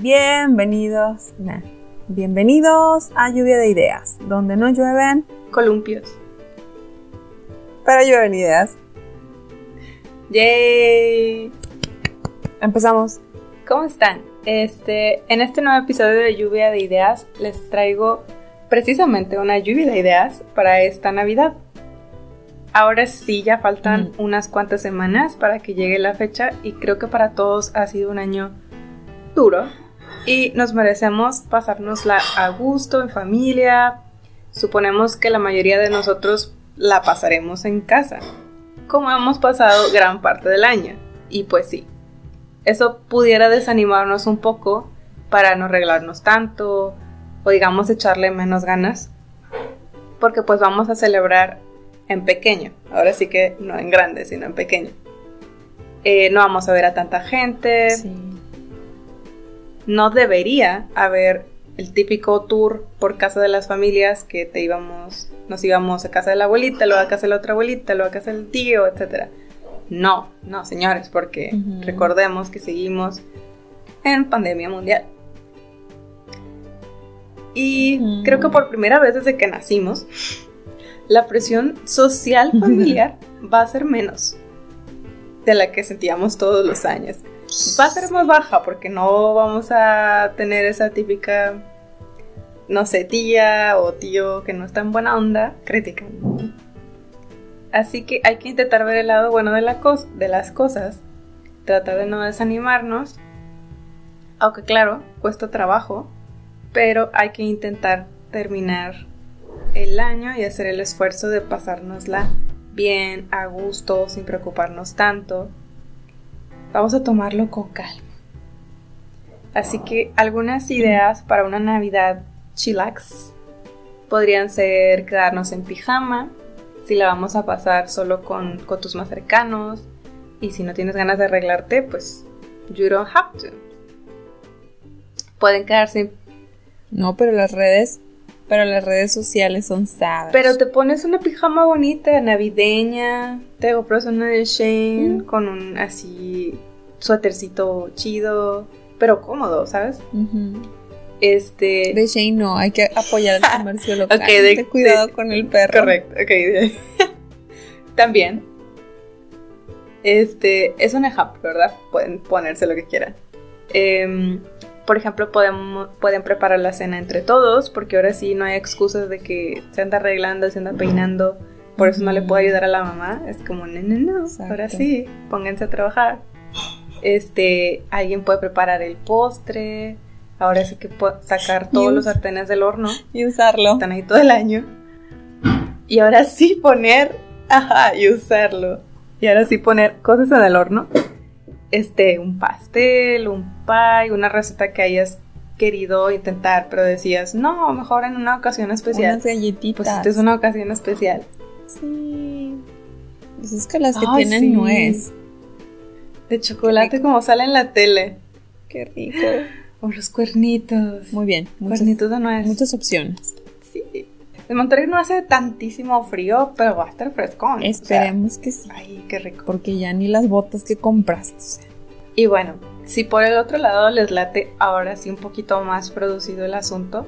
Bienvenidos, nah, bienvenidos a Lluvia de Ideas, donde no llueven columpios, pero llueven ideas. ¡Yay! Empezamos. ¿Cómo están? Este, en este nuevo episodio de Lluvia de Ideas les traigo precisamente una lluvia de ideas para esta Navidad. Ahora sí, ya faltan Mm. unas cuantas semanas para que llegue la fecha y creo que para todos ha sido un año duro y nos merecemos pasárnosla a gusto, en familia. Suponemos que la mayoría de nosotros la pasaremos en casa, como hemos pasado gran parte del año. Y pues sí, eso pudiera desanimarnos un poco para no arreglarnos tanto o digamos echarle menos ganas, porque pues vamos a celebrar en pequeño, ahora sí que no en grande, sino en pequeño. Eh, no vamos a ver a tanta gente, no debería haber el típico tour por casa de las familias que te íbamos, nos íbamos a casa de la abuelita, luego a casa de la otra abuelita, luego a casa del tío, etc. No, no, señores, porque recordemos que seguimos en pandemia mundial. Y creo que por primera vez desde que nacimos, la presión social familiar va a ser menos de la que sentíamos todos los años va a ser más baja porque no vamos a tener esa típica, no sé, tía o tío que no está en buena onda criticando. Así que hay que intentar ver el lado bueno de, la de las cosas, tratar de no desanimarnos, aunque claro, cuesta trabajo, pero hay que intentar terminar el año y hacer el esfuerzo de pasárnosla bien, a gusto, sin preocuparnos tanto. Vamos a tomarlo con calma. Así que algunas ideas para una Navidad chillax podrían ser quedarnos en pijama, si la vamos a pasar solo con, con tus más cercanos, y si no tienes ganas de arreglarte, pues you don't have to. Pueden quedarse, No, pero las redes, pero las redes sociales son savage. pero te pones una pijama bonita, navideña, te compras una de Shane Mm. con un así suétercito chido, pero cómodo, ¿sabes? Este. De Shane no, hay que apoyar el comercio local. Ok, de- cuidado de- con el perro. Correcto, ok. También. Este, es un ejemplo, ¿verdad? Pueden ponerse lo que quieran. Em, por ejemplo, podemos, pueden preparar la cena entre todos, porque ahora sí no hay excusas de que se anda arreglando, se anda peinando, por eso no le puedo ayudar a la mamá. Es como, no, no, no, ahora sí, pónganse a trabajar. Este, alguien puede preparar el postre, ahora sí que puedo sacar todos los sartenes del horno Y usarlo. están ahí todo el año. Y ahora sí poner, ajá, y usarlo. Y ahora sí poner cosas en el horno. Este, un pastel, un pie, una receta que hayas querido intentar, pero decías, no, mejor en una ocasión especial. Unas galletitas. Pues esta es una ocasión especial. Sí. Pues es que las que tienen sí. nuez. De chocolate como sale en la tele. Qué rico. O los cuernitos. Muy bien. Muchas, Cuernitos de nuez. muchas opciones. En Monterrey no hace tantísimo frío, pero va a estar frescón. o sea, Esperemos que sí. ay, qué rico. Porque ya ni las botas que compraste. o sea. Y bueno, si por el otro lado les late ahora sí un poquito más producido el asunto,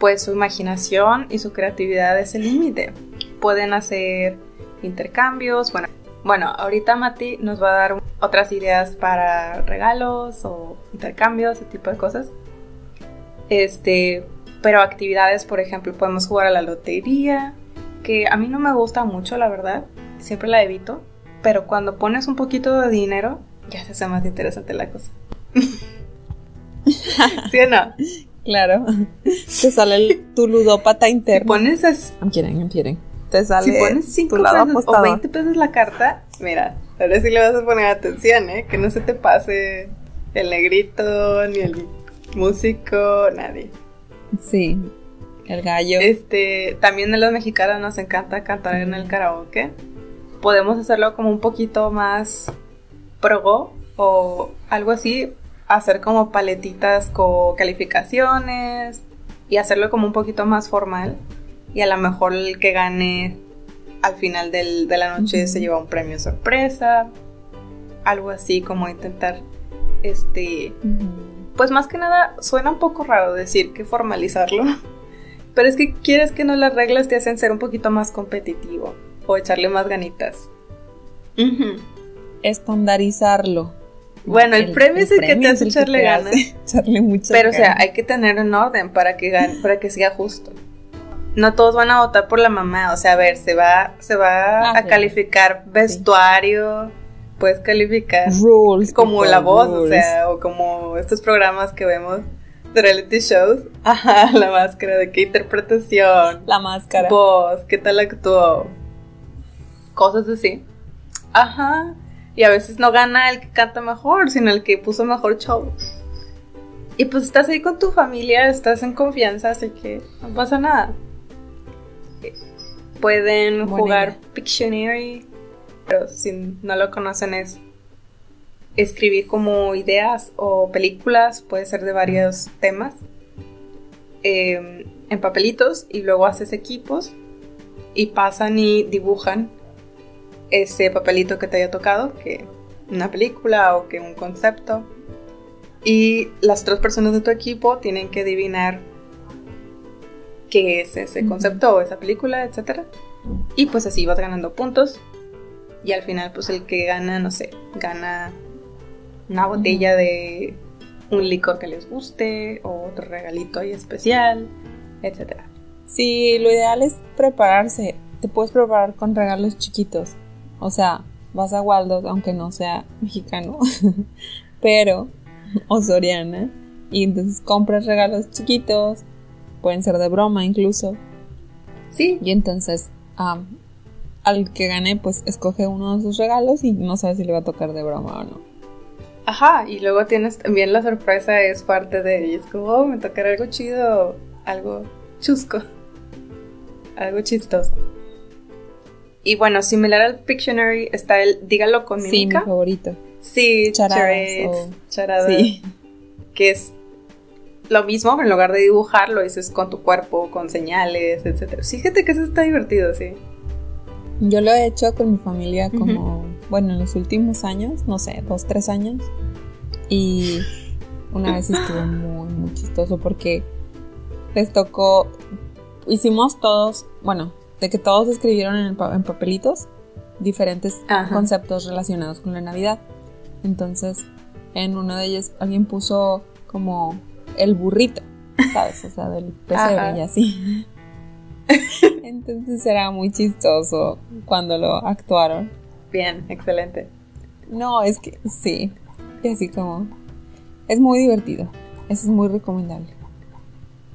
pues su imaginación y su creatividad es el límite. Pueden hacer intercambios, bueno, bueno, ahorita Mati nos va a dar otras ideas para regalos o intercambios, ese tipo de cosas. Este, pero actividades, por ejemplo, podemos jugar a la lotería, que a mí no me gusta mucho, la verdad, siempre la evito, pero cuando pones un poquito de dinero, ya se hace más interesante la cosa. ¿Sí o no? Claro. Te sale el, tu ludópata Si interno. pones, es- I'm kidding, I'm kidding. Te sale si pones 5 tu lado pesos o apostador. 20 pesos la carta, mira, ahora sí le vas a poner atención, ¿eh? Que no se te pase el negrito, ni el músico, nadie. Sí. El gallo. Este, también a los mexicanos nos encanta cantar en el karaoke. Podemos hacerlo como un poquito más pro o algo así, hacer como paletitas con calificaciones y hacerlo como un poquito más formal. Y a lo mejor el que gane al final del- de la noche se lleva un premio sorpresa. Algo así como intentar este. Pues más que nada suena un poco raro decir que formalizarlo, pero es que quieres que no las reglas te hacen ser un poquito más competitivo o echarle más ganitas. Estandarizarlo. Bueno, el, premio es el, que te hace echarle ganas. Pero, o sea, hay que tener un orden para que, gane, para que sea justo. No todos van a votar por la mamá. O sea, a ver, se va, se va ah, a calificar vestuario. Puedes calificar rules como la voz, o sea, o como estos programas que vemos de reality shows. Ajá, la máscara de qué interpretación. La máscara. Voz, qué tal actuó. Cosas así. Ajá. Y a veces no gana el que canta mejor, sino el que puso mejor show. Y pues estás ahí con tu familia, estás en confianza, así que no pasa nada. Pueden jugar Pictionary, pero si no lo conocen es escribir como ideas o películas, puede ser de varios temas, em, en papelitos y luego haces equipos y pasan y dibujan ese papelito que te haya tocado, que una película o que un concepto. Y las otras personas de tu equipo tienen que adivinar qué es ese concepto o esa película, etc. Y pues así vas ganando puntos. Y al final, pues el que gana, no sé, gana una botella de un licor que les guste o otro regalito ahí especial, etc. Sí, lo ideal es prepararse. Te puedes preparar con regalos chiquitos. O sea, vas a Waldo, aunque no sea mexicano, pero, o Soriana, y entonces compras regalos chiquitos, pueden ser de broma incluso. Sí. Y entonces, al que gane, pues escoge uno de sus regalos y no sabe si le va a tocar de broma o no. Ajá, y luego tienes también la sorpresa, es parte de, y es como, oh, me tocará algo chido, algo chusco, algo chistoso. Y bueno, similar al Pictionary está el Dígalo con mímica. Sí, mi favorito. Sí, charadas, Sí. Que es lo mismo, en lugar de dibujar, lo dices con tu cuerpo, con señales, etc. Fíjate que eso está divertido, sí. Yo lo he hecho con mi familia como, bueno, en los últimos años, no sé, dos, tres años. Y una vez estuvo muy, muy chistoso porque les tocó, hicimos todos, bueno, de que todos escribieron en, papelitos diferentes conceptos relacionados con la Navidad. Entonces, en uno de ellos alguien puso como el burrito, ¿sabes? O sea, del pesebre y así. Entonces era muy chistoso cuando lo actuaron. Bien, excelente. No, es que sí, y así como... Es muy divertido, eso es muy recomendable.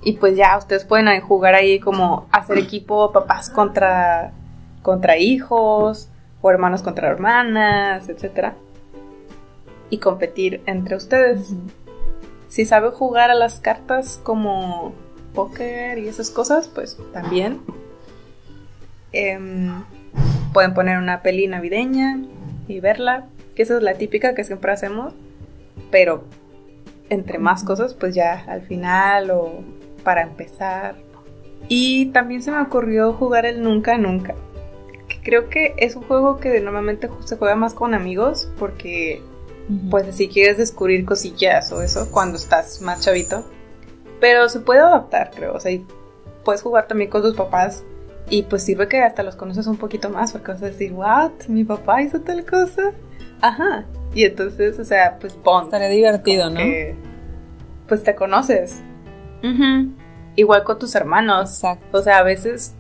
Y pues ya ustedes pueden jugar ahí como hacer equipo papás contra, contra hijos o hermanos contra hermanas, etc. Y competir entre ustedes. Si sabe jugar a las cartas como póker y esas cosas, pues también. Em, pueden poner una peli navideña y verla, que esa es la típica que siempre hacemos, pero entre más cosas, pues ya al final o para empezar. Y también se me ocurrió jugar el Nunca Nunca. Que creo que es un juego que normalmente se juega más con amigos porque pues si quieres descubrir cosillas o eso cuando estás más chavito. Pero se puede adaptar, creo. O sea, puedes jugar también con tus papás y pues sirve que hasta los conoces un poquito más porque vas a decir, ¿what? ¿Mi papá hizo tal cosa? Ajá. Y entonces, o sea, pues bond. Estaría divertido, ¿no? pues te conoces. Igual con tus hermanos. Exacto. O sea, a veces,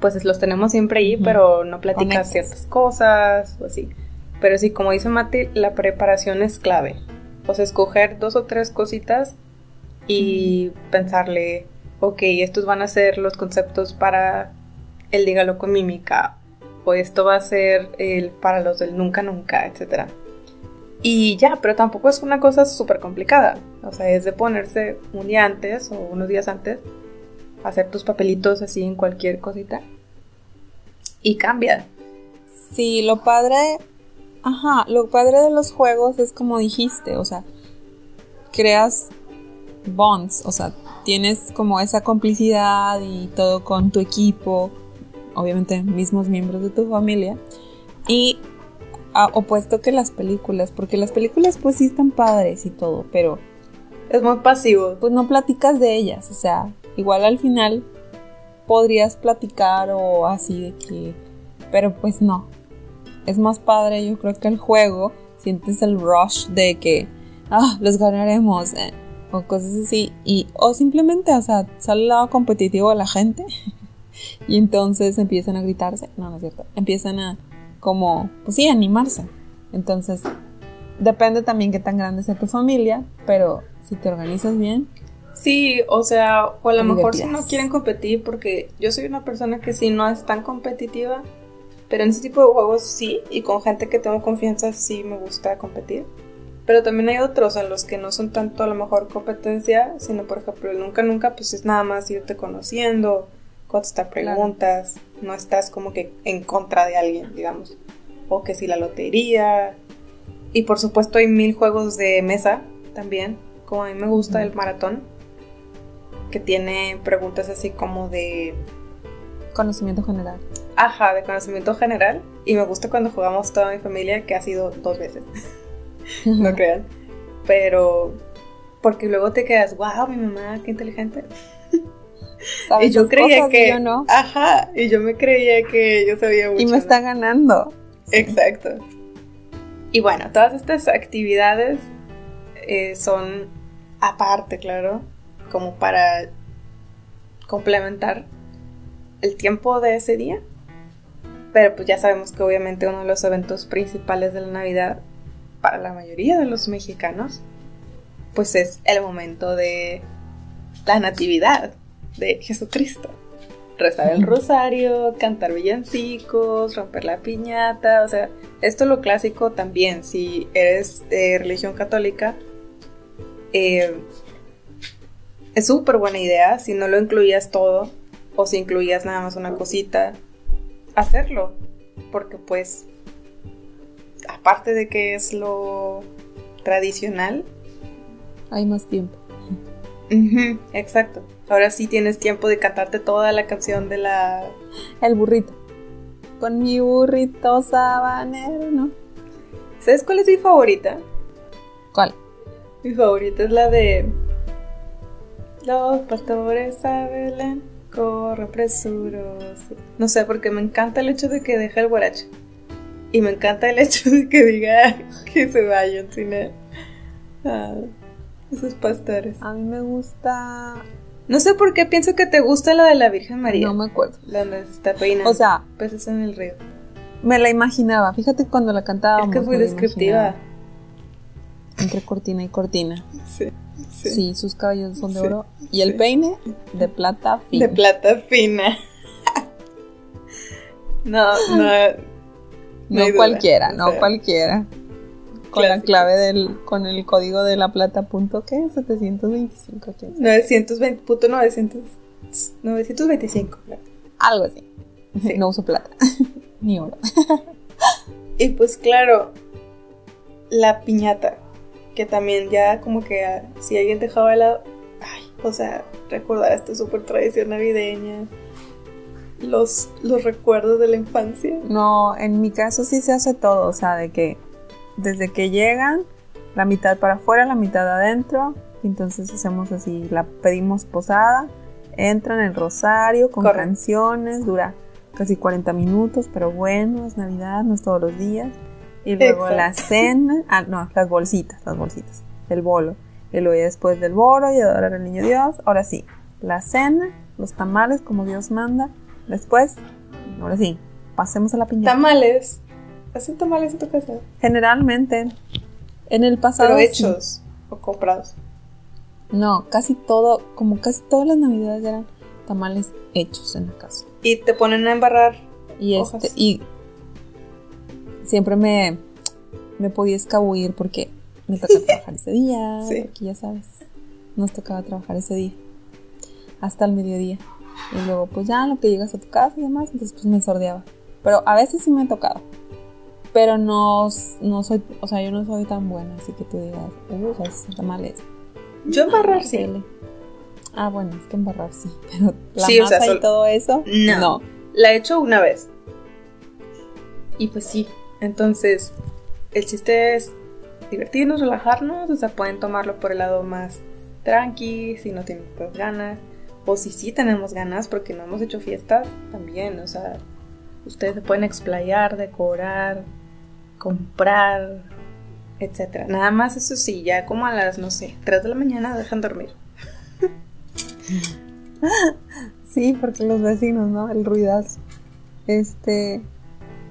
pues los tenemos siempre ahí, pero no platicas ciertas cosas o así. Pero sí, como dice Mati, la preparación es clave. O sea, escoger dos o tres cositas y pensarle, ok, estos van a ser los conceptos para el dígalo con mímica, o esto va a ser el para los del nunca nunca, etcétera. Y ya, pero tampoco es una cosa súper complicada. O sea, es de ponerse un día antes o unos días antes, hacer tus papelitos así en cualquier cosita. Y cambia. Sí, lo padre. Ajá, lo padre de los juegos es como dijiste, o sea, creas bonds, o sea, tienes como esa complicidad y todo con tu equipo, obviamente mismos miembros de tu familia. Y opuesto que las películas, porque las películas pues sí están padres y todo, pero Es muy pasivo. Pues no platicas de ellas, o sea, igual al final podrías platicar o así de que, pero pues no. Es más padre, yo creo que el juego, sientes el rush de que, ah, los ganaremos, eh, o cosas así, y, o simplemente, o sea, sale el lado competitivo de la gente, y entonces empiezan a gritarse, no, no es cierto, empiezan a, como, pues sí, animarse. Entonces, depende también qué tan grande sea tu familia, pero si te organizas bien, Sí, o sea, o a lo mejor si no quieren competir, porque yo soy una persona que sí no es tan competitiva, pero en ese tipo de juegos sí, y con gente que tengo confianza sí me gusta competir. Pero también hay otros en los que no son tanto a lo mejor competencia, sino por ejemplo el nunca nunca pues es nada más irte conociendo, contestar preguntas, no estás como que en contra de alguien, digamos. O que si la lotería. Y por supuesto hay mil juegos de mesa también, como a mí me gusta el maratón que tiene preguntas así como de... Conocimiento general. Ajá, de conocimiento general. Y me gusta cuando jugamos toda mi familia, que ha sido dos veces. no crean. Pero... Porque luego te quedas, wow, mi mamá, qué inteligente. y yo creía que... Yo no. Ajá, y yo me creía que yo sabía mucho. Y me está ganando. Exacto. Y bueno, todas estas actividades eh, son aparte, claro, como para complementar el tiempo de ese día. Pero pues ya sabemos que obviamente uno de los eventos principales de la Navidad para la mayoría de los mexicanos pues es el momento de la natividad de Jesucristo. Rezar el rosario, cantar villancicos, romper la piñata, o sea, esto es lo clásico también. Si eres de religión católica, eh, es súper buena idea si no lo incluías todo o si incluías nada más una cosita, hacerlo. Porque pues, aparte de que es lo tradicional, hay más tiempo. exacto. Ahora sí tienes tiempo de cantarte toda la canción de la... El burrito. Con mi burrito sabanero, ¿no? ¿Sabes cuál es mi favorita? ¿Cuál? Mi favorita es la de los pastores a Belén corren presurosos. No sé, porque me encanta el hecho de que deje el guaracho. Y me encanta el hecho de que diga que se vayan sin él. Ah, esos pastores. A mí me gusta. No sé por qué pienso que te gusta la de la Virgen María. No me acuerdo. La donde está peinando. O sea, peces en el río. Me la imaginaba. Fíjate cuando la cantábamos. Es que muy descriptiva. Entre cortina y cortina. Sí. Sí. sus cabellos son de oro. Y el peine de plata fina. De plata fina. no, no. No, cualquiera, no cualquiera. Con la clave del, con el código de la plata punto qué, 725. 920, punto 900, 925. Algo así. No uso plata, ni oro. y pues claro, la piñata que también ya como que ah, si alguien dejaba lado ay, o sea, recordar esta super tradición navideña, los, los recuerdos de la infancia. No, en mi caso sí se hace todo, o sea, de que desde que llegan, la mitad para afuera, la mitad adentro, entonces hacemos así, la pedimos posada, entran el rosario con canciones, dura casi 40 minutos, pero bueno, es Navidad, no es todos los días. Y luego la cena, ah, no, las bolsitas, las bolsitas, el bolo. Y luego después del bolo y adorar al niño Dios, ahora sí, la cena, los tamales como Dios manda. Después, ahora sí, pasemos a la piñata. ¿Tamales? ¿Hacen tamales en tu casa? Generalmente, en el pasado. ¿Pero hechos o comprados? No, casi todo, como casi todas las navidades eran tamales hechos en la casa. Y te ponen a embarrar. Y este, y siempre me, me podía escabullir porque me tocaba trabajar ese día, sí. ya sabes, nos tocaba trabajar ese día, hasta el mediodía. Y luego, pues ya, lo que llegas a tu casa y demás, entonces pues me sordeaba. Pero a veces sí me ha tocado. Pero no, no soy, o sea, yo no soy tan buena, así que tú digas, uh, o sea, tamales. Yo embarrar sí. Ah, bueno, es que embarrar sí, pero la masa y todo eso, no. no. La he hecho una vez. Y pues sí, entonces, el chiste es divertirnos, relajarnos, o sea, pueden tomarlo por el lado más tranqui, si no tienen tantas ganas, o si sí tenemos ganas porque no hemos hecho fiestas, también, o sea, ustedes se pueden explayar, decorar, comprar, etcétera. Nada más eso sí, ya como a las, no sé, 3 de la mañana dejan dormir. Sí, porque los vecinos, ¿no? El ruidazo. Este.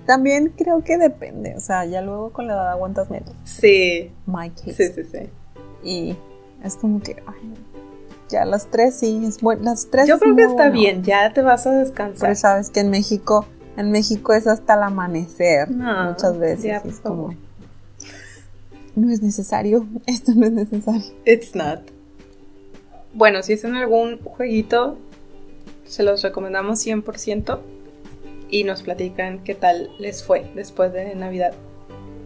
También creo que depende. O sea, ya luego con la edad aguantas menos. Sí. My case. Sí, sí, sí. Y es como que. Ay, ya las tres sí. Es bueno. Las tres. Yo creo que está bueno. bien, ya te vas a descansar. Pero sabes que en México. En México es hasta el amanecer. No, muchas veces. ya, es como. No es necesario. Esto no es necesario. It's not. Bueno, si es en algún jueguito, se los recomendamos 100% y nos platican qué tal les fue después de Navidad.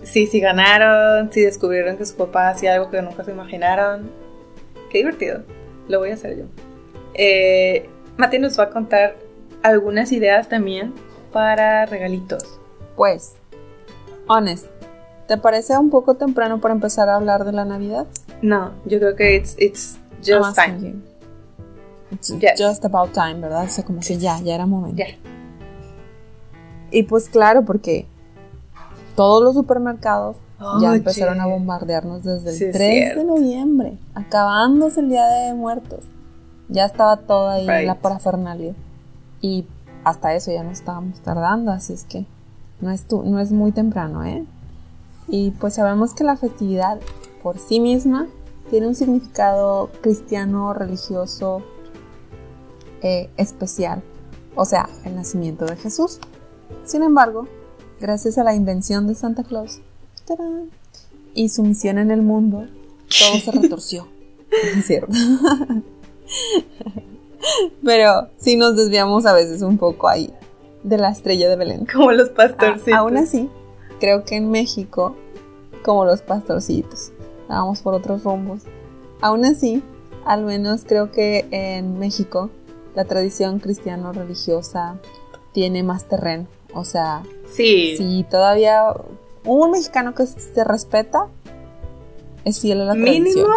Sí, si ganaron, si descubrieron que su papá hacía algo que nunca se imaginaron. Qué divertido. Lo voy a hacer yo. Eh, Mati nos va a contar algunas ideas también para regalitos. Pues. Honest. ¿Te parece un poco temprano para empezar a hablar de la Navidad? No, yo creo que it's, it's I'm just asking time. you. It's Yes. just about time, ¿verdad? O sea, como que ya, ya era momento. Y pues claro, porque todos los supermercados ya empezaron a bombardearnos desde el Sí, es 3 de noviembre, acabándose el Día de Muertos. Ya estaba toda ahí Right. la parafernalia. Y hasta eso ya nos estábamos tardando, así es que no es, tu- no es muy temprano, ¿eh? Y pues sabemos que la festividad por sí misma tiene un significado cristiano, religioso, eh, especial, o sea, el nacimiento de Jesús. Sin embargo, gracias a la invención de Santa Claus ¡tarán! y su misión en el mundo, todo se retorció. Es cierto. Pero sí nos desviamos a veces un poco ahí de la estrella de Belén. Como los A- pastorcitos. aún así, creo que en México, como los pastorcitos, vamos por otros rumbos. Aún así, al menos creo que en México la tradición cristiano-religiosa tiene más terreno. O sea, Sí. si todavía un mexicano que se respeta es fiel a la mínimo,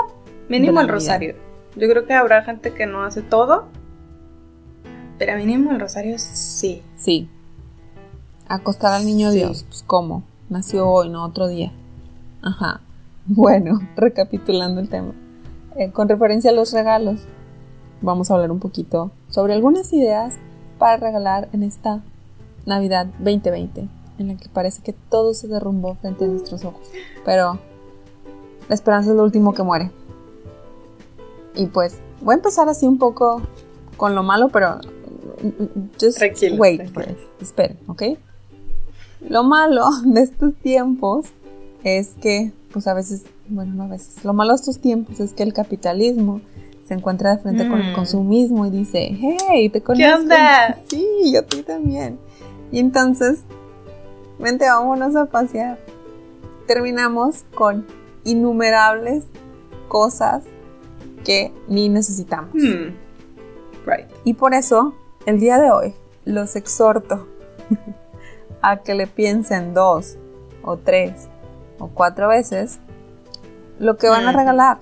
mínimo el rosario. Yo creo que habrá gente que no hace todo, pero mínimo el rosario sí. Sí. Acostar al niño Sí. Dios, pues cómo, nació hoy, no otro día. Ajá. Bueno, recapitulando el tema. Eh, con referencia a los regalos, vamos a hablar un poquito sobre algunas ideas para regalar en esta Navidad 2020, en la que parece que todo se derrumbó frente a nuestros ojos. Pero la esperanza es lo último que muere. Y pues voy a empezar así un poco con lo malo, pero mm, mm, just Tranquilo, wait tranquilo. Esperen, ¿ok? Lo malo de estos tiempos es que, pues a veces, bueno, no a veces, lo malo de estos tiempos es que el capitalismo se encuentra de frente con el Mm. consumismo y dice, hey, te conozco. onda? Sí, yo a ti también. Y entonces, vente, vámonos a pasear. Terminamos con innumerables cosas que ni necesitamos. Hmm. Right. Y por eso, el día de hoy, los exhorto a que le piensen dos o tres o cuatro veces lo que van a Ujú. regalar.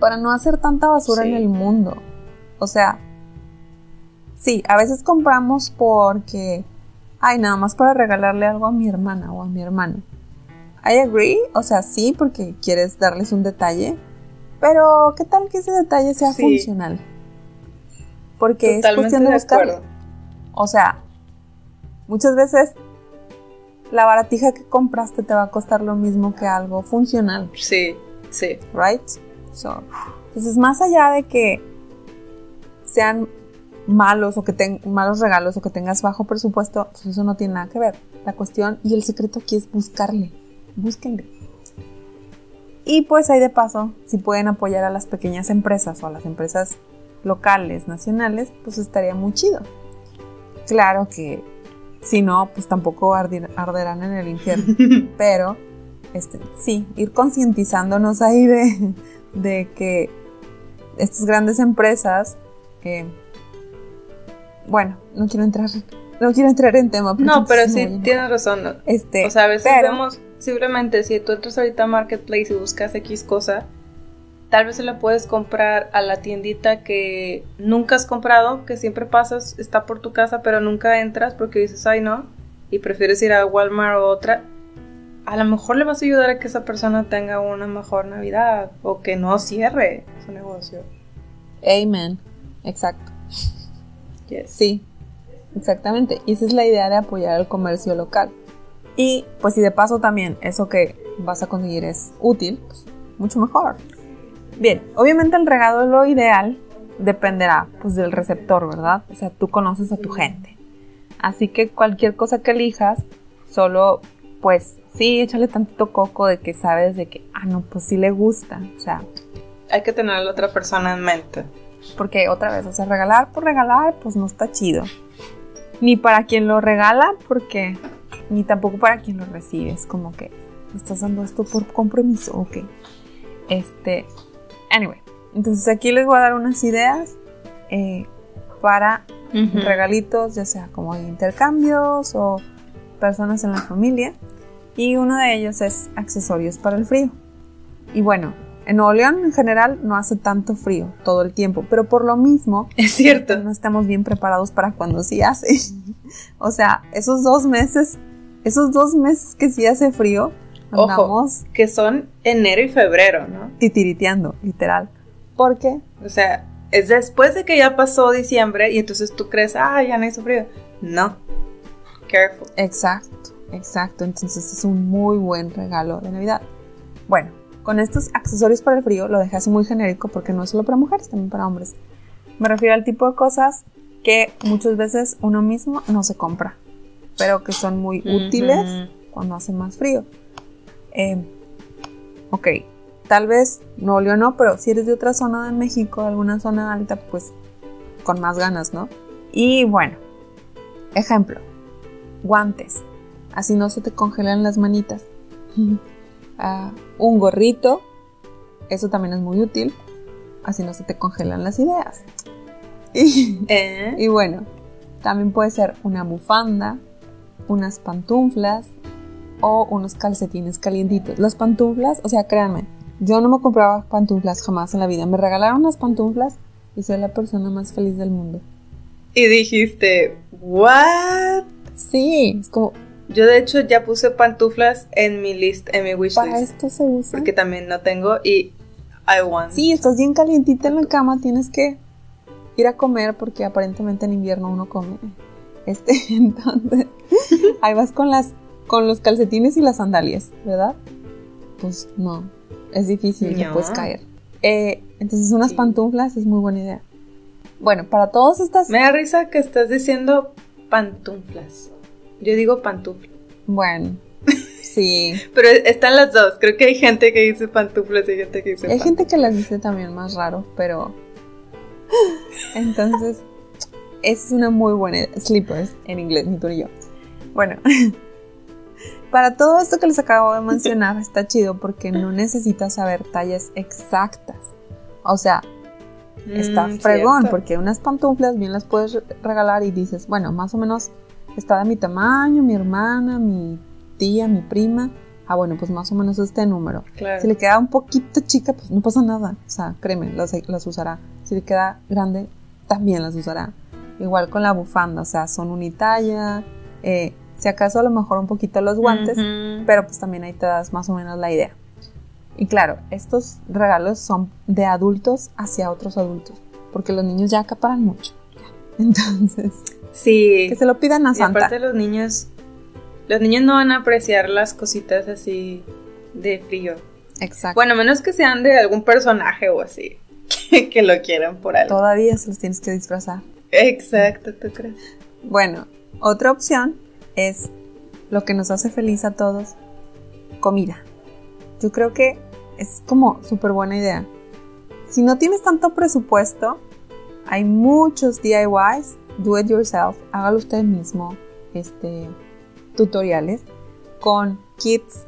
Para no hacer tanta basura Sí. en el mundo. O sea, sí, a veces compramos porque, ay, nada más para regalarle algo a mi hermana o a mi hermano. I agree, o sea, sí, porque quieres darles un detalle, pero ¿qué tal que ese detalle sea Sí. funcional? Porque es Totalmente cuestión de buscarlo. O sea, muchas veces la baratija que compraste te va a costar lo mismo que algo funcional, Sí, sí. right? So, entonces, más allá de que sean malos o que tengan malos regalos o que tengas bajo presupuesto, pues eso no tiene nada que ver. La cuestión y el secreto aquí es buscarle, búsquenle. Y pues ahí de paso, si pueden apoyar a las pequeñas empresas o a las empresas locales, nacionales, pues estaría muy chido. Claro que si no, pues tampoco ardir- arderán en el infierno. Pero, este, sí, ir concientizándonos ahí de, de que estas grandes empresas, eh, bueno, no quiero entrar, no quiero entrar en tema. No, pero sí tienes razón. Este, O sea, a veces pero- vemos, simplemente si tú entras ahorita a Marketplace y buscas X cosa, Tal vez se la puedes comprar a la tiendita que nunca has comprado, que siempre pasas, está por tu casa, pero nunca entras porque dices, ay no, y prefieres ir a Walmart o otra. A lo mejor le vas a ayudar a que esa persona tenga una mejor Navidad o que no cierre su negocio. Amen. Exacto. Sí, exactamente. Y esa es la idea de apoyar el comercio local. Y pues si de paso también eso que vas a conseguir es útil, pues mucho mejor. Bien, obviamente el regalo lo ideal dependerá pues del receptor, ¿verdad? O sea, tú conoces a tu gente. Así que cualquier cosa que elijas, solo pues sí, échale tantito coco de que sabes de que, ah, no, pues sí le gusta. O sea, hay que tener a la otra persona en mente. Porque otra vez, o sea, regalar por regalar, pues no está chido. Ni para quien lo regala, porque ni tampoco para quien lo recibe. Es como que estás dando esto por compromiso, ok. Este, anyway, entonces aquí les voy a dar unas ideas eh, para regalitos, ya sea como intercambios o personas en la familia. Y uno de ellos es accesorios para el frío. Y bueno, en Nuevo León en general no hace tanto frío todo el tiempo, pero por lo mismo es cierto, no estamos bien preparados para cuando sí hace. o sea, esos dos meses, esos dos meses que sí hace frío, andamos que son enero y febrero, ¿no? Titiriteando, literal. ¿Por qué? O sea, es después de que ya pasó diciembre y entonces tú crees, ah, ya no hizo frío. No. Careful. Exacto, exacto. Entonces es un muy buen regalo de Navidad. Bueno, con estos accesorios para el frío lo dejé así muy genérico porque no es solo para mujeres, también para hombres. Me refiero al tipo de cosas que muchas veces uno mismo no se compra, pero que son muy útiles cuando hace más frío. Eh, ok, tal vez no o no, pero si eres de otra zona de México, alguna zona alta, pues con más ganas, ¿no? Y bueno, ejemplo, guantes, así no se te congelan las manitas. un gorrito, eso también es muy útil, así no se te congelan las ideas. ¿Eh? Y, bueno, también puede ser una bufanda, unas pantuflas o unos calcetines calientitos. Las pantuflas, o sea, créanme, yo no me compraba pantuflas jamás en la vida. Me regalaron unas pantuflas y soy la persona más feliz del mundo. Y dijiste, ¿what? Sí, es como, yo de hecho ya puse pantuflas en mi list, en mi wishlist. Para esto se usa. Porque también no tengo y I want. Sí, estás bien calientita en la cama, tienes que ir a comer porque aparentemente en invierno uno come. Este, entonces, ahí vas con las con los calcetines y las sandalias, ¿verdad? Pues no, es difícil, no. puedes caer. Eh, entonces unas pantuflas es muy buena idea. Bueno, para todas estas... Me da risa que estás diciendo pantuflas. Yo digo pantufla. Bueno, sí. Pero están las dos. Creo que hay gente que dice pantuflas y hay gente que dice Hay gente que las dice también más raro, pero... Entonces, es una muy buena idea. Slippers en inglés, ni tú ni yo. Bueno, para todo esto que les acabo de mencionar está chido porque no necesitas saber tallas exactas. O sea, está mm, fregón porque unas pantuflas bien las puedes regalar y dices, bueno, más o menos está de mi tamaño, mi hermana, mi tía, mi prima. Ah, bueno, pues más o menos este número. Si le queda un poquito chica, pues no pasa nada. O sea, créeme, las, usará. Si le queda grande, también las usará. Igual con la bufanda, o sea, son unitalla. Eh, si acaso a lo mejor un poquito los guantes, pero pues también ahí te das más o menos la idea. Y claro, estos regalos son de adultos hacia otros adultos, porque los niños ya acaparan mucho. Entonces, Sí. Que se lo pidan a Santa. Y aparte los niños, los niños no van a apreciar las cositas así de frío. Exacto. Bueno, menos que sean de algún personaje o así, que, lo quieran por algo. Todavía se los tienes que disfrazar. Exacto, ¿tú crees? Bueno, otra opción es lo que nos hace feliz a todos, comida. Yo creo que es como súper buena idea. Si no tienes tanto presupuesto, hay muchos DIYs do it yourself, hágalo usted mismo, este, tutoriales con kits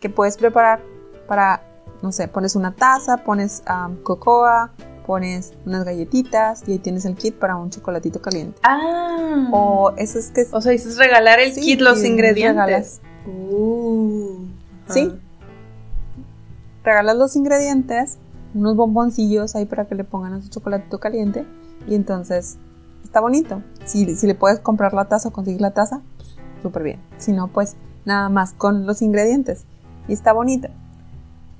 que puedes preparar para, no sé, pones una taza, pones cocoa, pones unas galletitas y ahí tienes el kit para un chocolatito caliente. Ah. O eso es que... O sea, dices regalar el kit, los ingredientes. Uh, sí. Regalas los ingredientes unos bomboncillos ahí para que le pongan a su chocolatito caliente y entonces está bonito. Si, si le puedes comprar la taza o conseguir la taza, súper bien. Si no, pues nada más con los ingredientes y está bonito.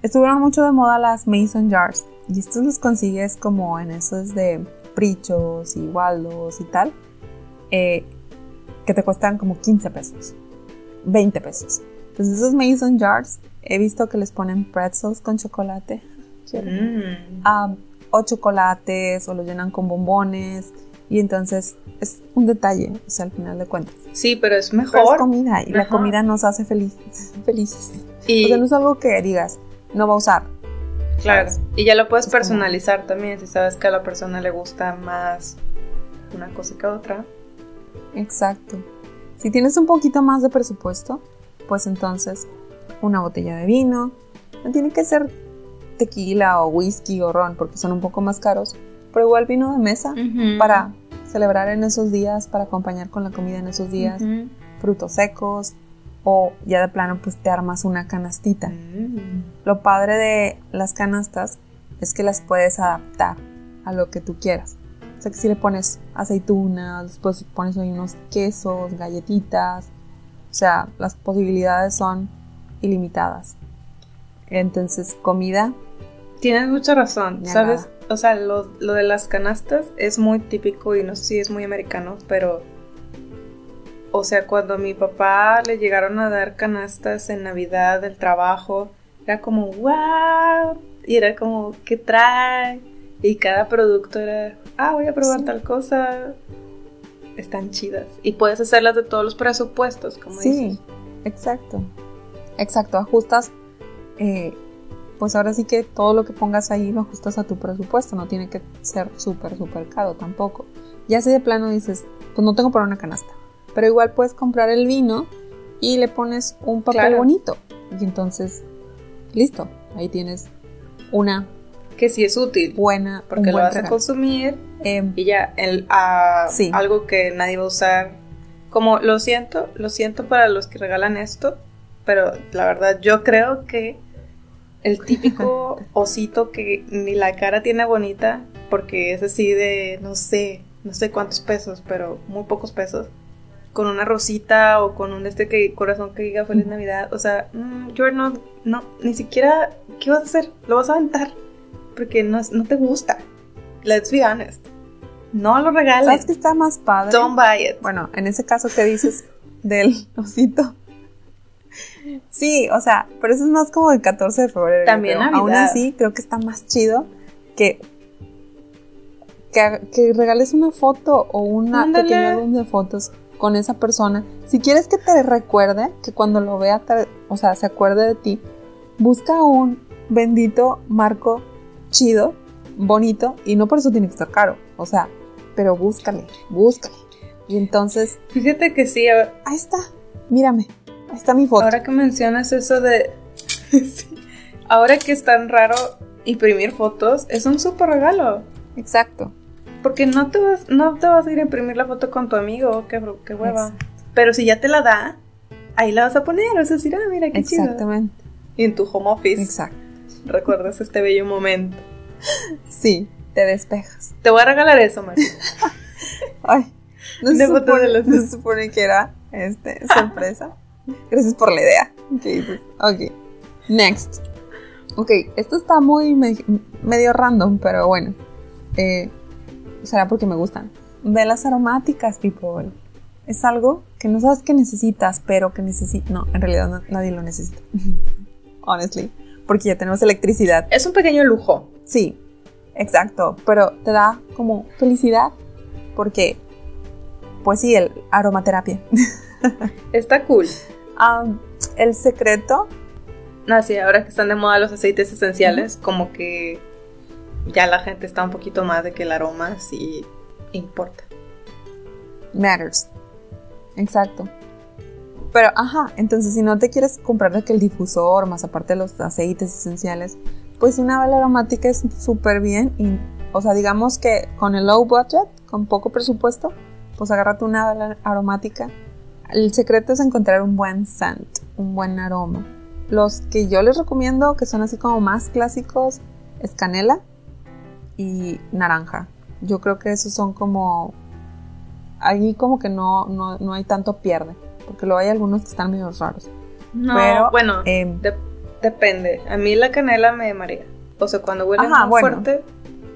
Estuvieron mucho de moda las mason jars y estos los consigues como en esos de prichos y waldos y tal, eh, que te cuestan como 15 pesos, 20 pesos. Entonces esos mason jars he visto que les ponen pretzels con chocolate mm. o chocolates o lo llenan con bombones y entonces es un detalle, o sea, al final de cuentas. Sí, pero es mejor. comida y la comida nos hace felices. felices. Y... O sea, no es algo que digas, no va a usar. Claro, y ya lo puedes personalizar también, si sabes que a la persona le gusta más una cosa que otra. Exacto. Si tienes un poquito más de presupuesto, pues entonces una botella de vino. No tiene que ser tequila o whisky o ron porque son un poco más caros, pero igual vino de mesa para celebrar en esos días, para acompañar con la comida en esos días, frutos secos, o ya de plano pues te armas una canastita. Mm. Lo padre de las canastas es que las puedes adaptar a lo que tú quieras. O sea que si le pones aceitunas, después pones ahí unos quesos, galletitas, o sea, las posibilidades son ilimitadas. Entonces, comida. Tienes mucha razón, ¿sabes? O sea, lo, lo de las canastas es muy típico y no sé si es muy americano, pero o sea, cuando a mi papá le llegaron a dar canastas en Navidad del trabajo, era como, wow, y era como, ¿qué trae? Y cada producto era, ah, voy a probar tal cosa. Están chidas. Y puedes hacerlas de todos los presupuestos, como sí, exacto. Exacto, ajustas. Eh, pues ahora sí que todo lo que pongas ahí lo ajustas a tu presupuesto. No tiene que ser súper, súper caro tampoco. Ya si de plano dices, pues no tengo para una canasta pero igual puedes comprar el vino y le pones un papel bonito. Y entonces, listo, ahí tienes una que sí es útil. Buena, porque lo vas a consumir em, y ya el, ah, algo que nadie va a usar. Como lo siento, lo siento para los que regalan esto, pero la verdad yo creo que el típico osito que ni la cara tiene bonita, porque es así de, no sé, no sé cuántos pesos, pero muy pocos pesos con una rosita o con un este que, corazón que diga Feliz Navidad. O sea, mm, you're not, no, ni siquiera, ¿qué vas a hacer? Lo vas a aventar. Porque no, no te gusta. Let's be honest. No lo regales. ¿Sabes que está más padre? Don't buy it. Bueno, en ese caso que dices del osito. Sí, o sea, pero eso es más como el 14 de febrero. También Navidad. Aún así, creo que está más chido que que, regales una foto o una pequeña álbum de fotos con esa persona. Si quieres que te recuerde, que cuando lo vea, o sea, se acuerde de ti, busca un bendito marco chido, bonito, y no por eso tiene que estar caro, o sea, pero búscale, búscale. Y entonces... Fíjate que sí. Ahí está, mírame, ahí está mi foto. Ahora que mencionas eso de... Ahora que es tan raro imprimir fotos, es un súper regalo. Exacto. Porque no te vas, no te vas a ir a imprimir la foto con tu amigo, qué, qué hueva. Pero si ya te la da, ahí la vas a poner, vas a decir, ah, mira qué chido. Exactamente. Y en tu home office. Exacto. Recuerdas este bello momento. Sí, te despejas. Te voy a regalar eso, María. Ay, no se, supone, no se supone que era este, sorpresa. Gracias por la idea. Ok, next. Ok, esto está muy medio random, pero bueno. Eh, será porque me gustan. Velas aromáticas, people. Es algo que no sabes que necesitas, pero que necesitas. No, en realidad nadie lo necesita. Honestly. Porque ya tenemos electricidad. Es un pequeño lujo. Sí, exacto. Pero te da como felicidad. Porque, pues sí, el aromaterapia. Está cool. el secreto. Ah, sí, ahora que están de moda los aceites esenciales, como que ya la gente está un poquito más de que el aroma sí importa. Matters. Exacto. Pero, ajá, entonces si no te quieres comprar de que el difusor, más aparte de los aceites esenciales, pues una vela aromática es súper bien. Y, o sea, digamos que con el low budget, con poco presupuesto, pues agárrate una vela aromática. El secreto es encontrar un buen scent, un buen aroma. Los que yo les recomiendo, que son así como más clásicos, es canela y naranja. Yo creo que esos son como... Ahí como que no, no, no hay tanto pierde, porque luego hay algunos que están medio raros. No, Pero, bueno, em, de- depende. A mí la canela me marea. O sea, cuando huele Ajá, muy bueno. fuerte,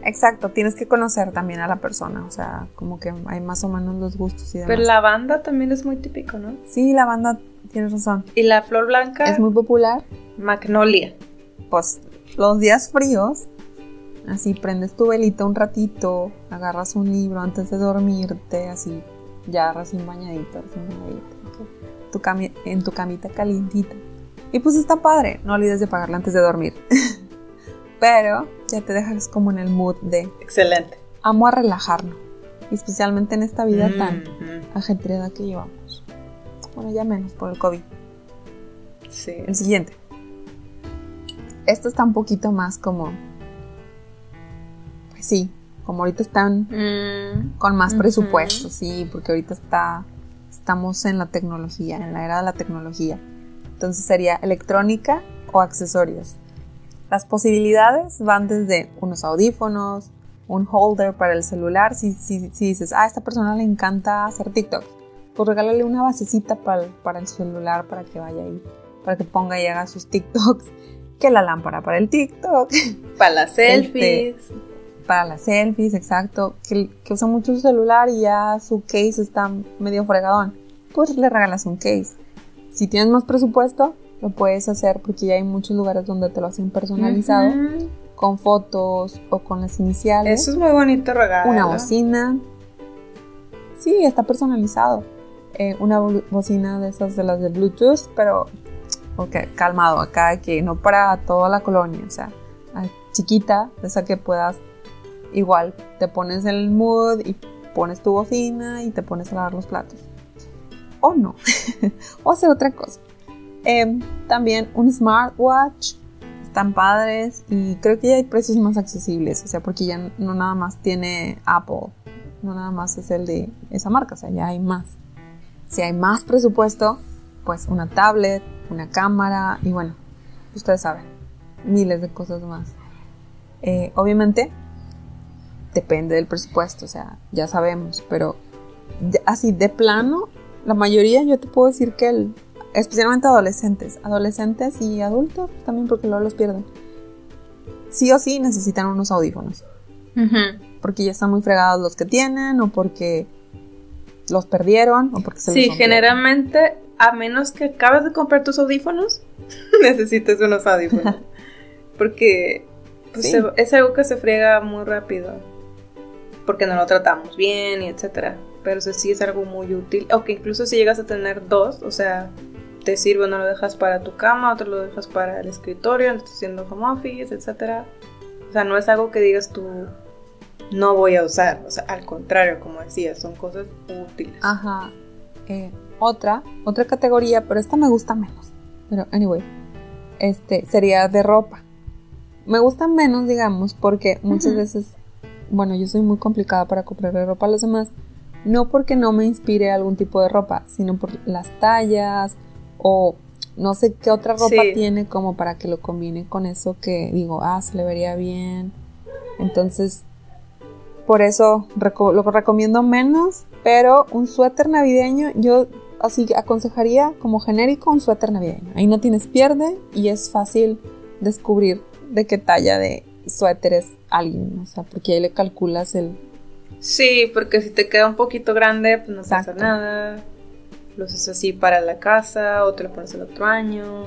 Exacto, tienes que conocer también a la persona, o sea, como que hay más o menos los gustos y demás. pero lavanda también es muy típico, ¿no? Sí, la banda, tienes razón. Y la flor blanca, Es muy popular. magnolia. Pues los días fríos, así prendes tu velita un ratito, agarras un libro antes de dormirte, así ya recién bañadito, recién bañadito, tu en tu camita calientita. Y pues está padre, no olvides de apagarla antes de dormir. Pero ya te dejas como en el mood de Excelente. amo a relajarnos, y especialmente en esta vida tan Mhm. ajetreada que llevamos. Bueno, ya menos por el COVID. Sí. El siguiente. Esto está un poquito más como. Pues sí, como ahorita están Mm, con más Ujú. presupuesto, sí, porque ahorita está. Estamos en la tecnología, en la era de la tecnología. Entonces sería electrónica o accesorios. Las posibilidades van desde unos audífonos, un holder para el celular. Si, si, si dices, ah, a esta persona le encanta hacer TikTok, pues regálale una basecita para el, para el celular para que vaya ahí, para que ponga y haga sus TikToks. Que la lámpara para el TikTok, Para las selfies. para las selfies, exacto. Que, que usa mucho su celular y ya su case está medio fregadón. Pues le regalas un case. Si tienes más presupuesto, lo puedes hacer porque ya hay muchos lugares donde te lo hacen personalizado con fotos o con las iniciales. Eso es muy bonito regalo. una bocina. Sí, está personalizado. Eh, una bocina de esas de las de Bluetooth, pero ok, calmado acá, que no para toda la colonia, o sea, ah, chiquita, esa que puedas, igual, te pones en el mood y pones tu bocina y te pones a lavar los platos. O no, o hacer otra cosa. Em, también un smartwatch, están padres y creo que ya hay precios más accesibles, o sea, porque ya no nada más tiene Apple, no nada más es el de esa marca, o sea, ya hay más. Si hay más presupuesto, pues una tablet, una cámara y bueno, ustedes saben, miles de cosas más. Eh, obviamente, depende del presupuesto, o sea, ya sabemos, pero así de plano, la mayoría yo te puedo decir que el, especialmente adolescentes, adolescentes y adultos también porque luego los pierden. Sí o sí necesitan unos audífonos, porque ya están muy fregados los que tienen o porque los perdieron o porque se Sí, generalmente, a menos que acabes de comprar tus audífonos, necesitas unos audífonos. Porque pues, Sí. se- es algo que se friega muy rápido. Porque no lo tratamos bien y etcétera. Pero sí es algo muy útil. O que incluso si llegas a tener dos, o sea, te sirve, uno lo dejas para tu cama, otro lo dejas para el escritorio, estás haciendo home office, etcétera. O sea, no es algo que digas tú no voy a usar. O sea, al contrario, como decías, son cosas útiles. Ajá. Eh, otra, otra categoría, pero esta me gusta menos. Pero, anyway, este sería de ropa. Me gusta menos, digamos, porque muchas veces, bueno, yo soy muy complicada para comprarle ropa a los demás. No porque no me inspire algún tipo de ropa, sino por las tallas o no sé qué otra ropa Sí. tiene como para que lo combine con eso que digo, ah, se le vería bien. Entonces, por eso reco- lo recomiendo menos, pero un suéter navideño, yo así aconsejaría como genérico un suéter navideño. Ahí no tienes pierde y es fácil descubrir de qué talla de suéter es alguien, o sea, porque ahí le calculas el... Sí, porque si te queda un poquito grande, pues no Exacto. pasa nada. Lo usas así para la casa o te lo pones el otro año.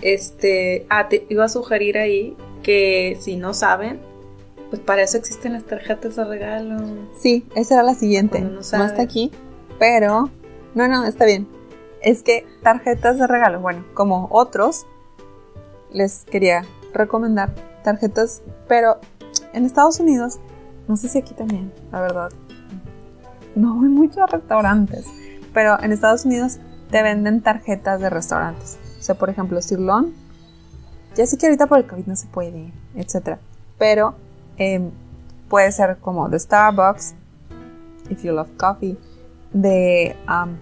Este, ah, te iba a sugerir ahí que si no saben, pues para eso existen las tarjetas de regalo. Sí, esa era la siguiente. No No, está aquí, pero... No, no, está bien. Es que tarjetas de regalo, bueno, como otros, les quería recomendar tarjetas, pero en Estados Unidos, no sé si aquí también, la verdad. No voy mucho a restaurantes, pero en Estados Unidos te venden tarjetas de restaurantes. O sea, por ejemplo, Sirloin. Ya sé que ahorita por el COVID no se puede, etc. Pero em, puede ser como de Starbucks, if you love coffee, de um,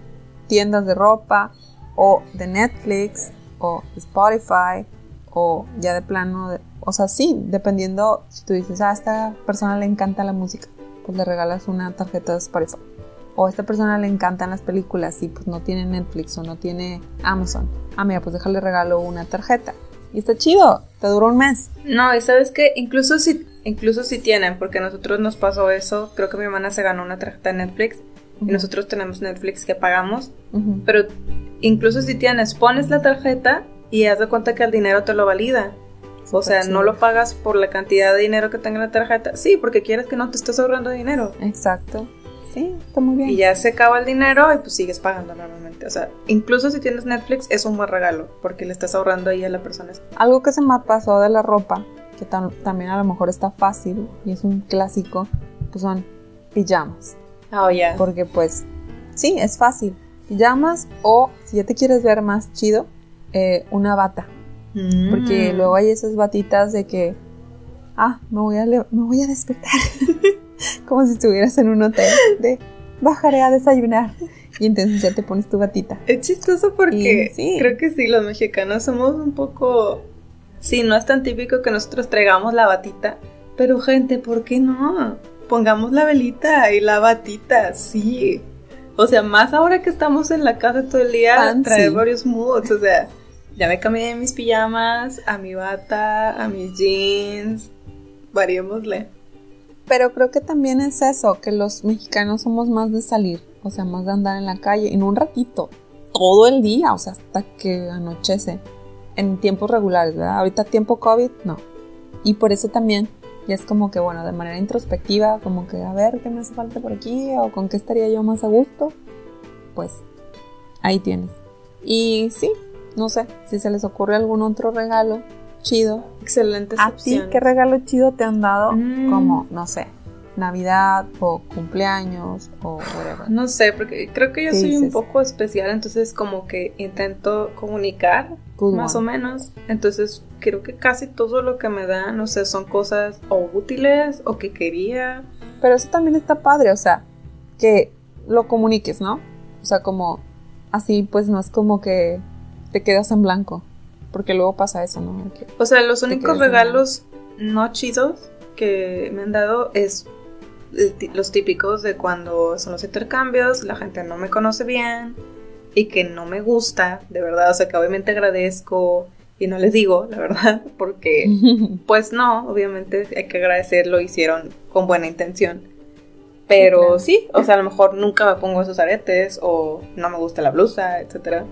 tiendas de ropa, o de Netflix, o Spotify, o ya de plano de o sea, sí, dependiendo, si tú dices, ah, a esta persona le encanta la música, pues le regalas una tarjeta de Spotify. O a esta persona le encantan las películas y pues no tiene Netflix o no tiene Amazon. Ah, mira, pues déjale regalo una tarjeta. Y está chido, te dura un mes. No, y sabes que incluso si, incluso si tienen, porque a nosotros nos pasó eso, creo que mi hermana se ganó una tarjeta de Netflix y nosotros tenemos Netflix que pagamos, pero incluso si tienes, pones la tarjeta y haz de cuenta que el dinero te lo valida. O sea, no lo pagas por la cantidad de dinero que tenga la tarjeta. Sí, porque quieres que no te estés ahorrando dinero. Exacto. Sí, está muy bien. Y ya se acaba el dinero y pues sigues pagando normalmente. O sea, incluso si tienes Netflix es un buen regalo porque le estás ahorrando ahí a la persona. Algo que se me pasó de la ropa, que tam- también a lo mejor está fácil y es un clásico, pues son pijamas. Oh, ya. Porque pues sí, es fácil. Pijamas o si ya te quieres ver más chido, eh, una bata. Porque Mm. luego hay esas batitas de que, ah, me voy a, me voy a despertar. Como si estuvieras en un hotel. De, bajaré a desayunar. Y entonces ya te pones tu batita. Es chistoso porque Y sí. creo que sí, los mexicanos somos un poco... Sí, no es tan típico que nosotros traigamos la batita, pero gente, ¿por qué no? Pongamos la velita y la batita, sí. O sea, más ahora que estamos en la casa todo el día, Fancy. trae varios moods, o sea, ya me cambié de mis pijamas, a mi bata, a mis jeans, variémosle. Pero creo que también es eso, que los mexicanos somos más de salir, o sea, más de andar en la calle, en un ratito, todo el día, o sea, hasta que anochece, en tiempos regulares, ¿verdad? Ahorita tiempo COVID, no. Y por eso también, ya es como que, bueno, de manera introspectiva, como que, a ver, ¿qué me hace falta por aquí? ¿O con qué estaría yo más a gusto? Pues, ahí tienes. Y sí, no sé, si se les ocurre algún otro regalo chido, Excelentes ¿A ti qué regalo chido te han dado? Mm. Como, no sé, Navidad o cumpleaños o whatever. No sé, porque creo que yo ¿Qué soy un poco especial, entonces como que intento comunicar Good más one. o menos. Entonces creo que casi todo lo que me dan, no sé, son cosas o útiles o que quería. Pero eso también está padre, o sea, que lo comuniques, ¿no? O sea, como así, pues no es como que te quedas en blanco. Porque luego pasa eso, ¿no? Que- O sea, los únicos regalos no chidos que me han dado es los típicos de cuando son los intercambios, la gente no me conoce bien y que no me gusta, de verdad, o sea, que obviamente agradezco y no les digo, la verdad, porque Pues no, obviamente hay que agradecer, lo hicieron con buena intención. Pero claro. sí, o sea, a lo mejor nunca me pongo esos aretes o no me gusta la blusa, etcétera.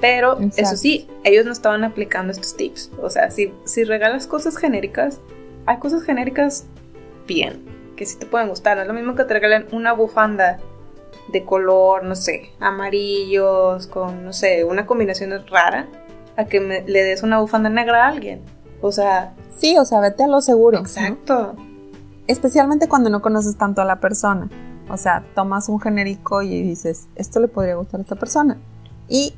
Pero eso sí, ellos no estaban aplicando estos tips. O sea, si, si regalas cosas genéricas, hay cosas genéricas bien, que sí te pueden gustar. No es lo mismo que te regalen una bufanda de color, no sé, amarillos, con, no sé, una combinación rara, a que me- le des una bufanda negra a alguien. O sea, sí, o sea, vete a lo seguro. ¿no? exacto. Especialmente cuando no conoces tanto a la persona. O sea, tomas un genérico y dices, esto le podría gustar a esta persona. Y,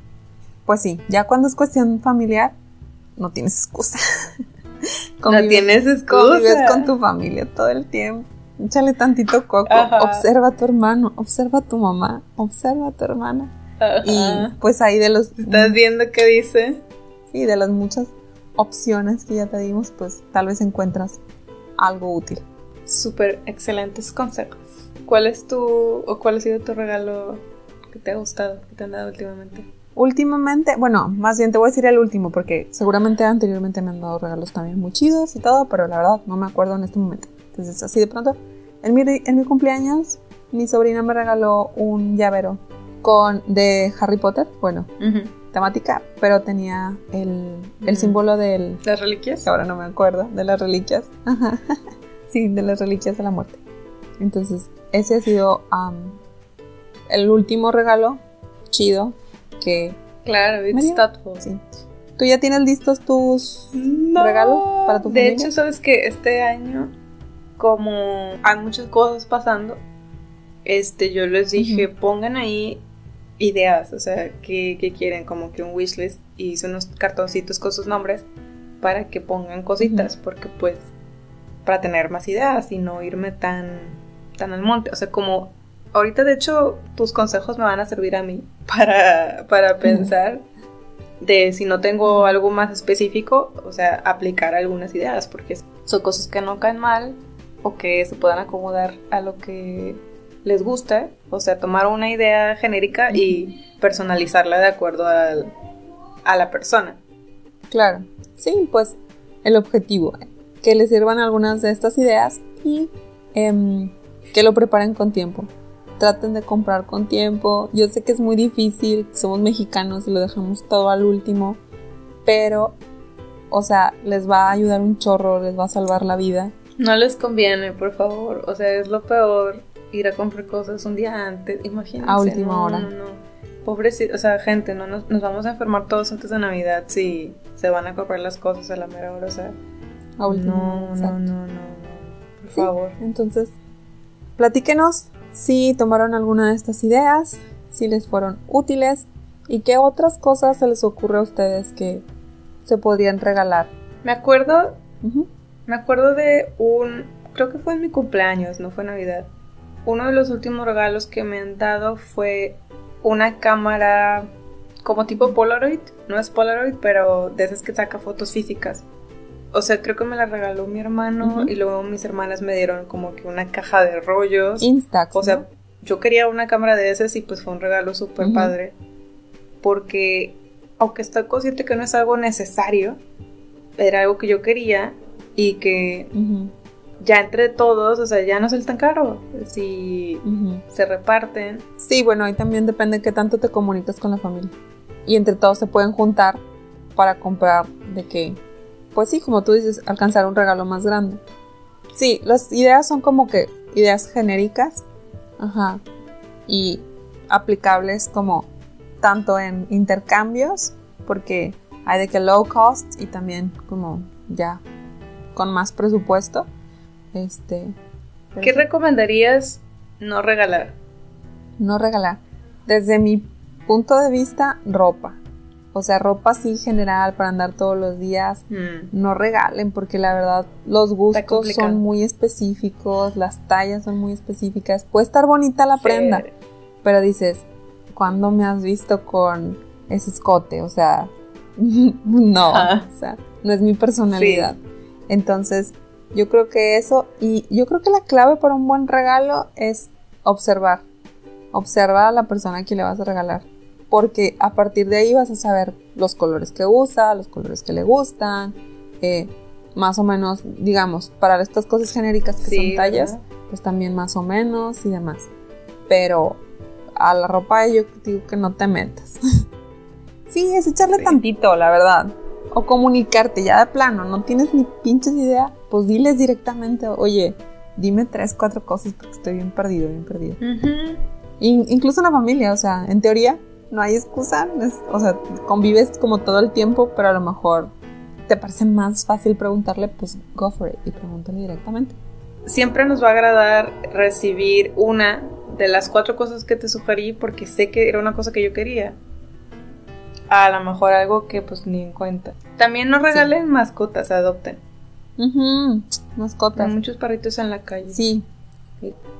pues sí, ya cuando es cuestión familiar, no tienes excusa. No tienes Convives excusa. con tu familia todo el tiempo. Échale tantito coco. Ajá. Observa a tu hermano, observa a tu mamá, observa a tu hermana. Y pues ahí de los ¿Estás viendo qué dice? sí, de las muchas opciones que ya te dimos, pues tal vez encuentras algo útil. Súper excelentes consejos. ¿Cuál es tu o cuál ha sido tu regalo que te ha gustado, que te han dado últimamente? Últimamente, bueno, más bien te voy a decir el último porque seguramente anteriormente me han dado regalos también muy chidos y todo, pero la verdad no me acuerdo en este momento. Entonces, así de pronto, en mi, en mi cumpleaños, mi sobrina me regaló un llavero con de Harry Potter, bueno, temática, pero tenía el, el Mm. símbolo del, ¿Las reliquias? ahora no me acuerdo, de las reliquias. Ajá. sí, de las reliquias de la muerte. Entonces, ese ha sido am, el último regalo chido que Claro, it's María. thoughtful. Sí. ¿Tú ya tienes listos tus No. regalos para tu De familia? hecho, sabes que este año, como hay muchas cosas pasando, este, yo les dije, pongan ahí ideas, o sea, que, quieren, como que un wishlist, y hice unos cartoncitos con sus nombres para que pongan cositas, porque pues, para tener más ideas y no irme tan, tan al monte, o sea, como, ahorita de hecho, tus consejos me van a servir a mí para, para pensar. de si no tengo algo más específico, o sea, aplicar algunas ideas, porque son cosas que no caen mal o que se puedan acomodar a lo que les gusta, o sea, tomar una idea genérica y personalizarla de acuerdo al, a la persona. Claro, sí, pues el objetivo, que les sirvan algunas de estas ideas y em, que lo preparen con tiempo. Traten de comprar con tiempo. Yo sé que es muy difícil, somos mexicanos y lo dejamos todo al último, pero, o sea, les va a ayudar un chorro, les va a salvar la vida. No les conviene, por favor. O sea, es lo peor ir a comprar cosas un día antes, imagínense. A última hora. No, no. Pobrecito, o sea, gente, no nos, vamos a enfermar todos antes de Navidad si se van a comprar las cosas a la mera hora, o sea. A última no, hora. No, no, no, no, por favor. Entonces, platíquenos si tomaron alguna de estas ideas, si les fueron útiles y qué otras cosas se les ocurre a ustedes que se podrían regalar. Me acuerdo, me acuerdo de un, creo que fue en mi cumpleaños, no fue Navidad uno de los últimos regalos que me han dado fue una cámara como tipo Polaroid. No es Polaroid, pero de esas que saca fotos físicas. O sea, creo que me la regaló mi hermano y luego mis hermanas me dieron como que una caja de rollos. Instax. O sea, yo quería una cámara de esas y pues fue un regalo súper padre. Porque, aunque estoy consciente que no es algo necesario, era algo que yo quería y que ya entre todos, o sea, ya no es tan caro si se reparten. Sí, bueno, ahí también depende de qué tanto te comunicas con la familia. Y entre todos se pueden juntar para comprar de que, pues sí, como tú dices, alcanzar un regalo más grande. Sí, las ideas son como que ideas genéricas, ajá, y aplicables como tanto en intercambios, porque hay de que low cost y también como ya con más presupuesto este. ¿Qué recomendarías no regalar? No regalar. Desde mi punto de vista, ropa. O sea, ropa así general para andar todos los días. Hmm. No regalen porque la verdad los gustos son muy específicos, las tallas son muy específicas. Puede estar bonita la prenda, pero dices, ¿cuándo me has visto con ese escote? O sea, no, ah. o sea, no es mi personalidad. Entonces, yo creo que eso, y yo creo que la clave para un buen regalo es observar. Observa a la persona que le vas a regalar. Porque a partir de ahí vas a saber los colores que usa, los colores que le gustan, eh, más o menos, digamos, para estas cosas genéricas que son tallas, pues también más o menos y demás. Pero a la ropa yo digo que no te metas. sí, es echarle tantito, la verdad. O comunicarte ya de plano, no tienes ni pinches idea pues diles directamente, oye, dime tres, cuatro cosas porque estoy bien perdido, bien perdido. incluso en la familia, o sea, en teoría no hay excusa, o sea, convives como todo el tiempo, pero a lo mejor te parece más fácil preguntarle, pues go for it y pregúntale directamente. Siempre nos va a agradar recibir una de las cuatro cosas que te sugerí porque sé que era una cosa que yo quería. A lo mejor algo que pues ni en cuenta. También nos regalen mascotas, adopten. Mascotas. Hay muchos perritos en la calle. Sí.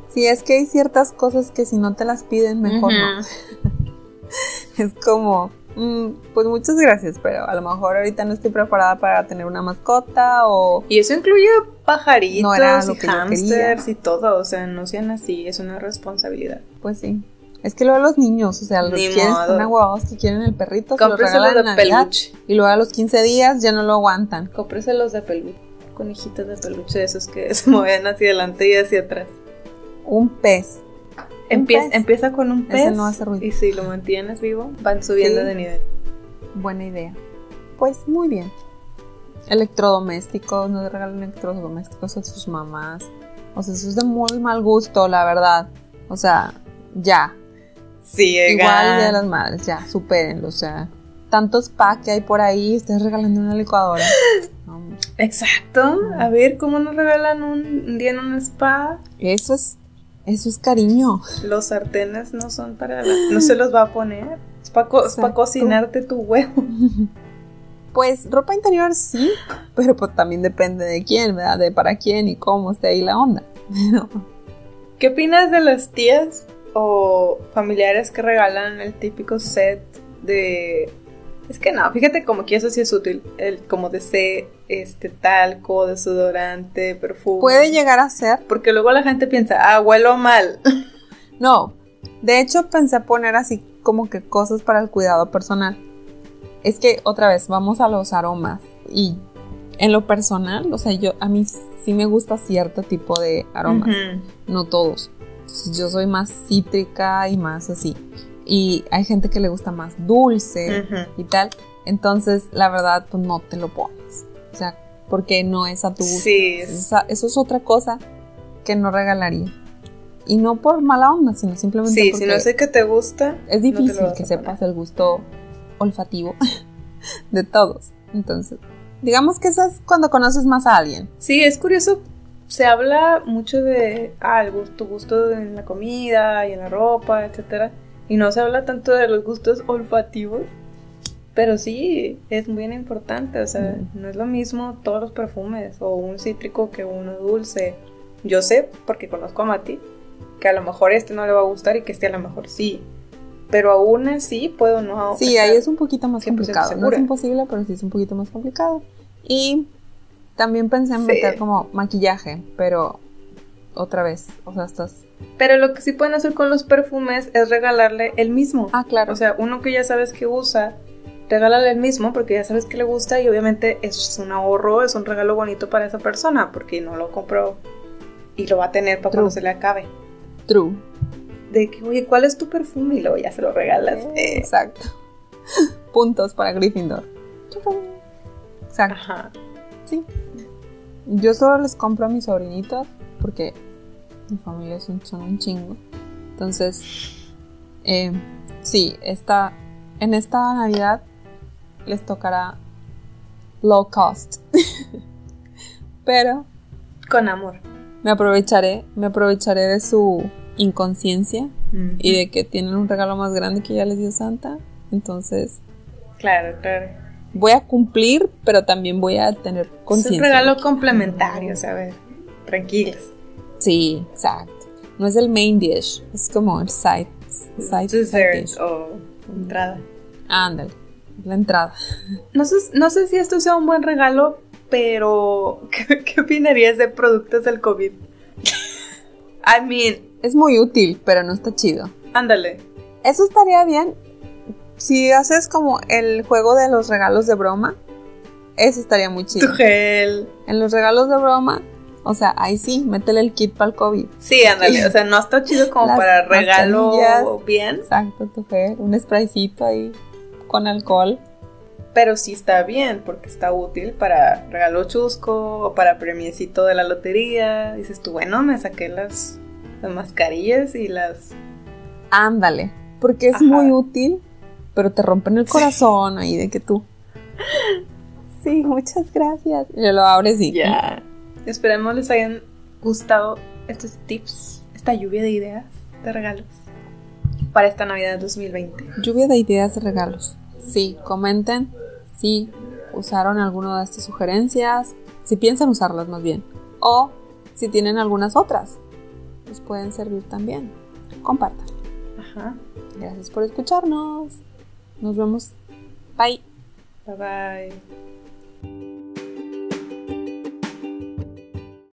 sí. es que hay ciertas cosas que si no te las piden, mejor no. es como, mm, pues muchas gracias, pero a lo mejor ahorita no estoy preparada para tener una mascota o... Y eso incluye pajaritos y hamsters y todo, o sea, no sean así, es una responsabilidad. Pues sí. Es que luego los niños, o sea, los que quieren, están que quieren el perrito, se regalan de peluche. Y luego a los 15 días ya no lo aguantan. Cómpreselos de peluche conejitos de peluche esos que se mueven hacia adelante y hacia atrás. Un pez. Empieza, con un pez. no hace ruido. Y si lo mantienes vivo, van subiendo de nivel. Buena idea. Pues muy bien. Electrodomésticos, no regalan electrodomésticos a sus mamás. O sea, eso es de muy mal gusto, la verdad. O sea, ya. Sí, Igual de las madres, ya, supérenlo. O sea, tantos pa que hay por ahí, estás regalando una licuadora. Exacto. A ver, ¿cómo nos regalan un, día en un spa? Eso es, eso es cariño. Los sartenes no son para no se los va a poner. Es para cocinarte tu huevo. Pues ropa interior sí, pero pues también depende de quién, ¿verdad? De para quién y cómo esté ahí la onda. ¿Qué opinas de las tías o familiares que regalan el típico set de Es que no, fíjate como que eso sí es útil, el como de este talco, desodorante, perfume. Puede llegar a ser. Porque luego la gente piensa, ah, huelo mal. No, de hecho pensé poner así como que cosas para el cuidado personal. Es que otra vez vamos a los aromas y en lo personal, o sea, yo a mí sí me gusta cierto tipo de aromas, no todos. yo soy más cítrica y más así. Y hay gente que le gusta más dulce y tal. Entonces, la verdad, pues no te lo pones. O sea, porque no es a tu gusto. Sí. eso es otra cosa que no regalaría. Y no por mala onda, sino simplemente sí, si no sé que te gusta. Es difícil que sepas el gusto olfativo de todos. Entonces, digamos que eso es cuando conoces más a alguien. Sí, es curioso. Se habla mucho de ah, el gusto, gusto en la comida y en la ropa, etcétera. Y no se habla tanto de los gustos olfativos. Pero sí, es muy importante. O sea, mm. no es lo mismo todos los perfumes o un cítrico que uno dulce. Yo sé, porque conozco a Mati, que a lo mejor este no le va a gustar y que este a lo mejor sí. Pero aún así puedo no. Sí, ahí es un poquito más complicado. No es imposible, pero sí es un poquito más complicado. Y también pensé en meter como maquillaje, pero otra vez, o sea, estás... Pero lo que sí pueden hacer con los perfumes es regalarle el mismo. Ah, claro. O sea, uno que ya sabes que usa, regálale el mismo porque ya sabes que le gusta y obviamente es un ahorro, es un regalo bonito para esa persona porque no lo compró y lo va a tener para cuando se le acabe. True. De que, oye, ¿cuál es tu perfume? Y luego ya se lo regalas. Eh, exacto. Puntos para Gryffindor. Exacto. Ajá. Sí. Yo solo les compro a mis sobrinitos porque mi familia son, un chingo. Entonces, eh, sí, esta, en esta Navidad les tocará low cost. Pero... Con amor me aprovecharé, me aprovecharé de su inconsciencia y de que tienen un regalo más grande que ya les dio Santa. Entonces, claro, claro. Voy a cumplir, pero también voy a tener conciencia. Es un regalo complementario, ¿sabes? Tranquilos. Sí, exacto. No es el main dish, es como el side, side, Dessert o entrada. Ándale, la entrada. No sé, no sé si esto sea un buen regalo pero ¿qué, opinarías de productos del COVID? I mean, es muy útil, pero no está chido. Ándale. Eso estaría bien si haces como el juego de los regalos de broma. Eso estaría muy chido. Tu gel. En los regalos de broma, o sea, ahí sí, métele el kit para el COVID. Sí, ándale. O sea, no está chido como para regalo bien. Exacto, tu gel. Un spraycito ahí con alcohol pero sí está bien porque está útil para regalo chusco o para premiecito de la lotería. Dices tú, bueno, me saqué las, las mascarillas y las... Ándale, porque es muy útil, pero te rompen el corazón ahí de que tú... Sí, muchas gracias. Y lo abres y... Ya. Esperemos les hayan gustado estos tips, esta lluvia de ideas de regalos para esta Navidad 2020. Lluvia de ideas de regalos. Sí, comenten si usaron alguna de estas sugerencias, si piensan usarlas más bien, o si tienen algunas otras, les pueden servir también. Compartan. Ajá. Gracias por escucharnos. Nos vemos. Bye. Bye bye.